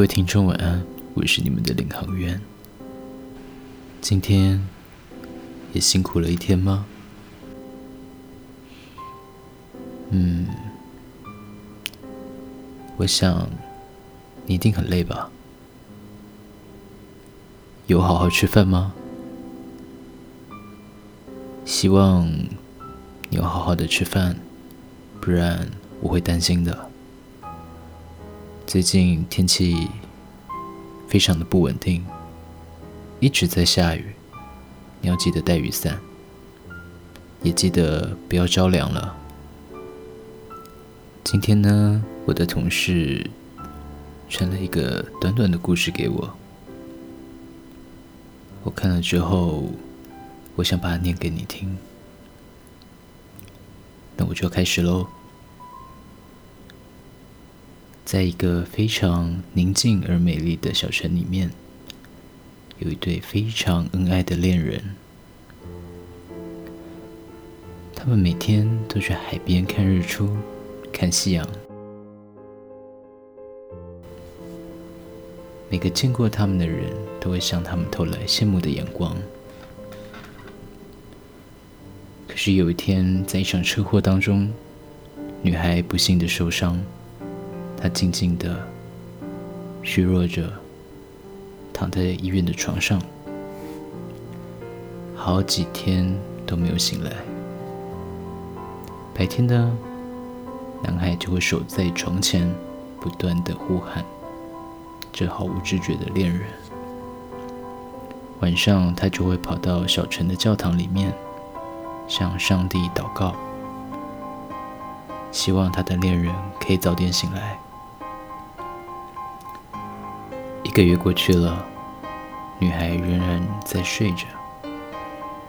各位听众晚安，我是你们的领航员。今天也辛苦了一天吗？嗯，我想你一定很累吧？有好好吃饭吗？希望你要好好的吃饭，不然我会担心的。最近天气非常的不稳定，一直在下雨，你要记得带雨伞，也记得不要着凉了。今天呢，我的同事传了一个短短的故事给我，我看了之后，我想把它念给你听，那我就开始喽。在一个非常宁静而美丽的小城里面，有一对非常恩爱的恋人。他们每天都去海边看日出、看夕阳。每个见过他们的人都会向他们投来羡慕的眼光。可是有一天，在一场车祸当中，女孩不幸的受伤。他静静的、虚弱着，躺在医院的床上，好几天都没有醒来。白天呢，男孩就会守在床前，不断的呼喊这毫无知觉的恋人。晚上，他就会跑到小城的教堂里面，向上帝祷告，希望他的恋人可以早点醒来。一个月过去了，女孩仍然在睡着，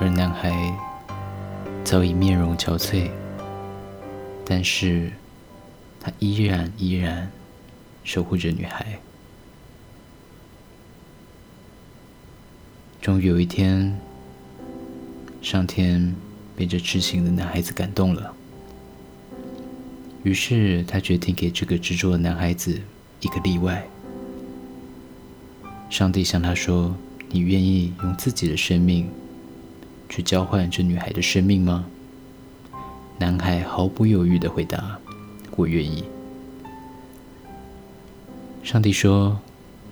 而男孩早已面容憔悴。但是，他依然依然守护着女孩。终于有一天，上天被这痴情的男孩子感动了，于是他决定给这个执着的男孩子一个例外。上帝向他说：“你愿意用自己的生命去交换这女孩的生命吗？”男孩毫不犹豫的回答：“我愿意。”上帝说：“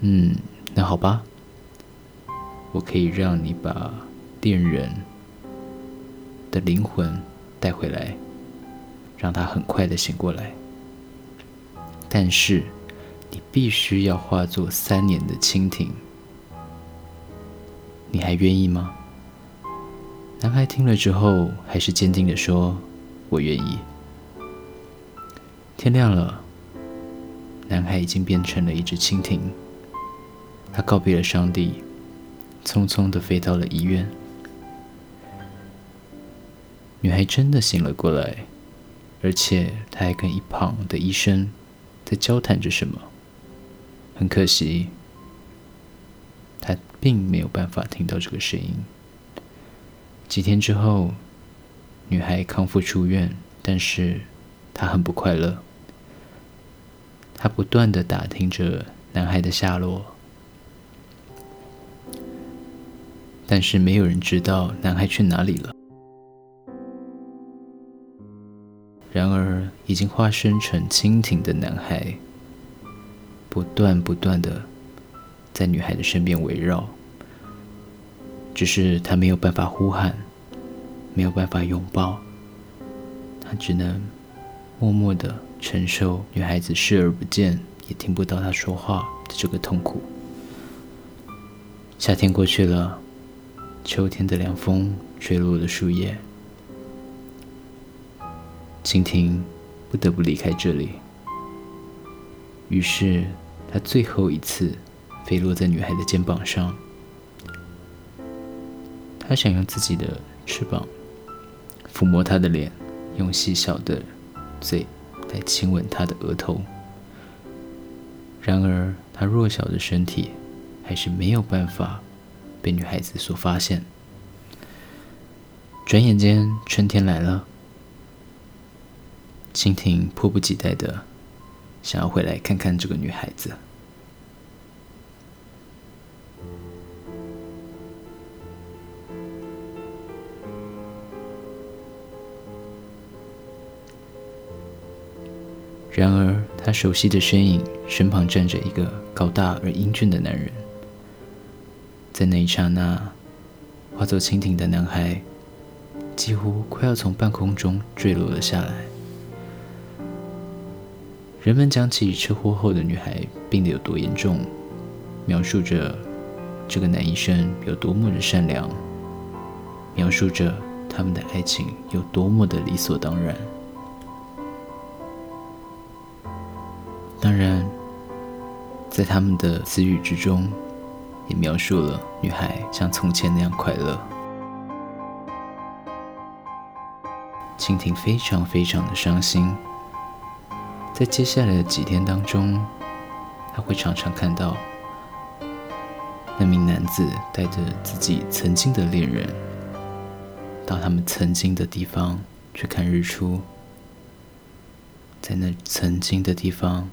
嗯，那好吧，我可以让你把恋人的灵魂带回来，让他很快的醒过来。但是。”你必须要化作三年的蜻蜓，你还愿意吗？男孩听了之后，还是坚定的说：“我愿意。”天亮了，男孩已经变成了一只蜻蜓，他告别了上帝，匆匆的飞到了医院。女孩真的醒了过来，而且她还跟一旁的医生在交谈着什么。很可惜，他并没有办法听到这个声音。几天之后，女孩康复出院，但是她很不快乐。她不断的打听着男孩的下落，但是没有人知道男孩去哪里了。然而，已经化身成蜻蜓的男孩。不断不断的在女孩的身边围绕，只是他没有办法呼喊，没有办法拥抱，他只能默默的承受女孩子视而不见，也听不到他说话的这个痛苦。夏天过去了，秋天的凉风吹落了树叶，蜻蜓不得不离开这里。于是，他最后一次飞落在女孩的肩膀上。他想用自己的翅膀抚摸她的脸，用细小的嘴来亲吻她的额头。然而，他弱小的身体还是没有办法被女孩子所发现。转眼间，春天来了，蜻蜓迫不及待的。想要回来看看这个女孩子。然而他熟悉的身影身旁站着一个高大而英俊的男人。在那一刹那化作蜻蜓的男孩几乎快要从半空中坠落了下来。人们讲起车祸后的女孩病得有多严重，描述着这个男医生有多么的善良，描述着他们的爱情有多么的理所当然。当然，在他们的词语之中，也描述了女孩像从前那样快乐。蜻蜓非常非常的伤心，在接下来的几天当中，他会常常看到那名男子带着自己曾经的恋人，到他们曾经的地方去看日出，在那曾经的地方。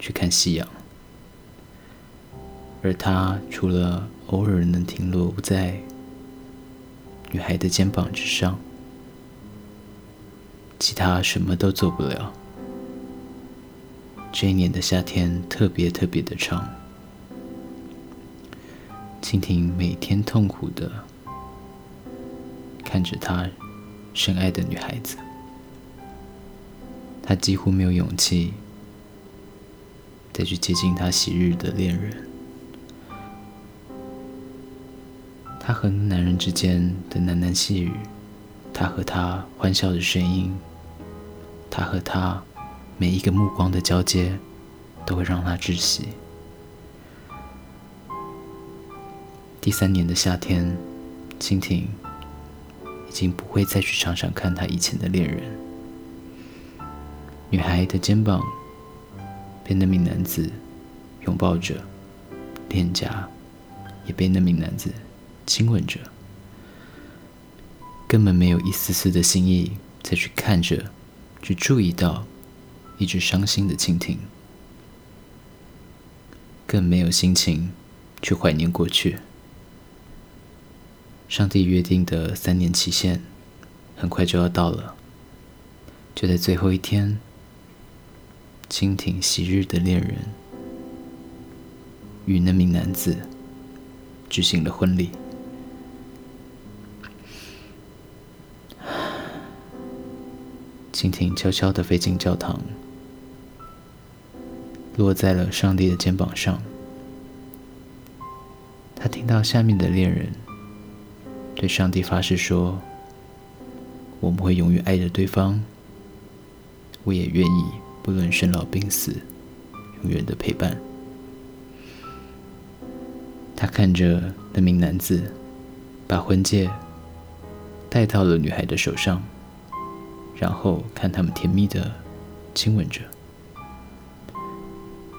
去看夕阳，而他除了偶尔能停落在女孩的肩膀之上，其他什么都做不了。这一年的夏天特别特别的长，蜻蜓每天痛苦的看着他深爱的女孩子，他几乎没有勇气。再去接近他昔日的恋人，他和男人之间的喃喃细语，他和他欢笑的声音，他和他每一个目光的交接，都会让他窒息。第三年的夏天，蜻蜓已经不会再去常常看他以前的恋人，女孩的肩膀。被那名男子拥抱着，脸颊也被那名男子亲吻着，根本没有一丝丝的心意再去看着、去注意到一只伤心的蜻蜓，更没有心情去怀念过去。上帝约定的三年期限很快就要到了，就在最后一天。蜻蜓昔日的恋人与那名男子举行了婚礼。蜻蜓悄悄的飞进教堂，落在了上帝的肩膀上。他听到下面的恋人对上帝发誓说：“我们会永远爱着对方。”我也愿意。不论生老病死，永远的陪伴。他看着那名男子，把婚戒戴到了女孩的手上，然后看他们甜蜜的亲吻着。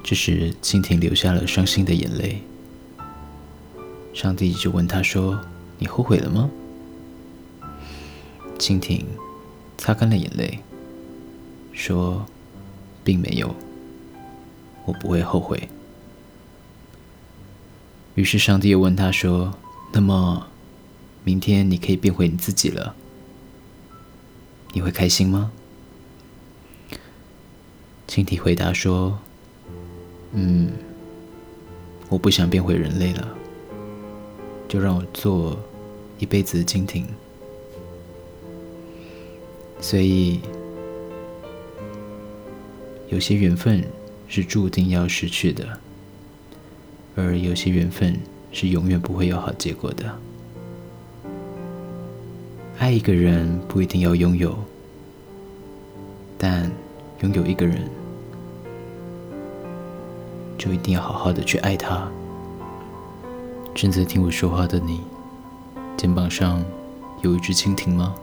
这时，蜻蜓流下了伤心的眼泪。上帝就问他说：“你后悔了吗？”蜻蜓擦干了眼泪，说。并没有，我不会后悔。于是上帝又问他说：“那么，明天你可以变回你自己了，你会开心吗？”蜻蜓回答说：“嗯，我不想变回人类了，就让我做一辈子的蜻蜓。”所以。有些缘分是注定要失去的，而有些缘分是永远不会有好结果的。爱一个人不一定要拥有，但拥有一个人就一定要好好的去爱他。正在听我说话的你，肩膀上有一只蜻蜓吗？